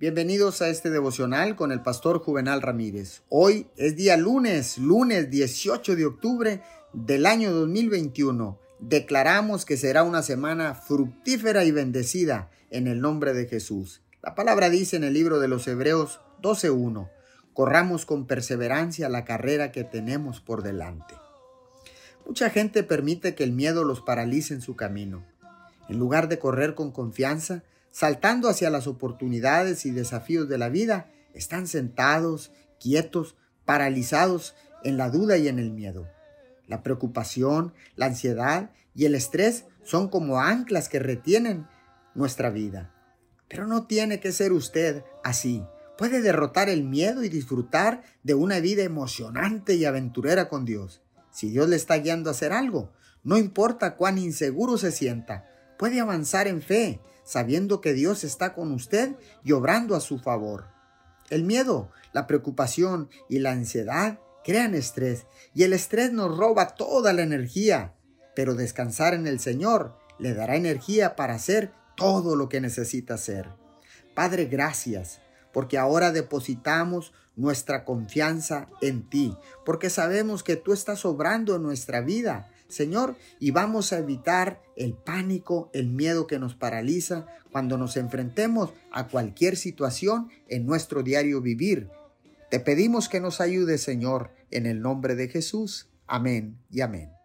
Bienvenidos a este devocional con el pastor Juvenal Ramírez. Hoy es día lunes, lunes 18 de octubre del año 2021. Declaramos que será una semana fructífera y bendecida en el nombre de Jesús. La palabra dice en el libro de los Hebreos 12.1, corramos con perseverancia la carrera que tenemos por delante. Mucha gente permite que el miedo los paralice en su camino. En lugar de correr con confianza, saltando hacia las oportunidades y desafíos de la vida, están sentados, quietos, paralizados en la duda y en el miedo. La preocupación, la ansiedad y el estrés son como anclas que retienen nuestra vida. Pero no tiene que ser usted así. Puede derrotar el miedo y disfrutar de una vida emocionante y aventurera con Dios. Si Dios le está guiando a hacer algo, no importa cuán inseguro se sienta, puede avanzar en fe, sabiendo que Dios está con usted y obrando a su favor. El miedo, la preocupación y la ansiedad crean estrés y el estrés nos roba toda la energía, pero descansar en el Señor le dará energía para hacer todo lo que necesita hacer. Padre, gracias, porque ahora depositamos nuestra confianza en ti, porque sabemos que tú estás obrando en nuestra vida Señor, y vamos a evitar el pánico, el miedo que nos paraliza cuando nos enfrentemos a cualquier situación en nuestro diario vivir. Te pedimos que nos ayude, Señor, en el nombre de Jesús. Amén y amén.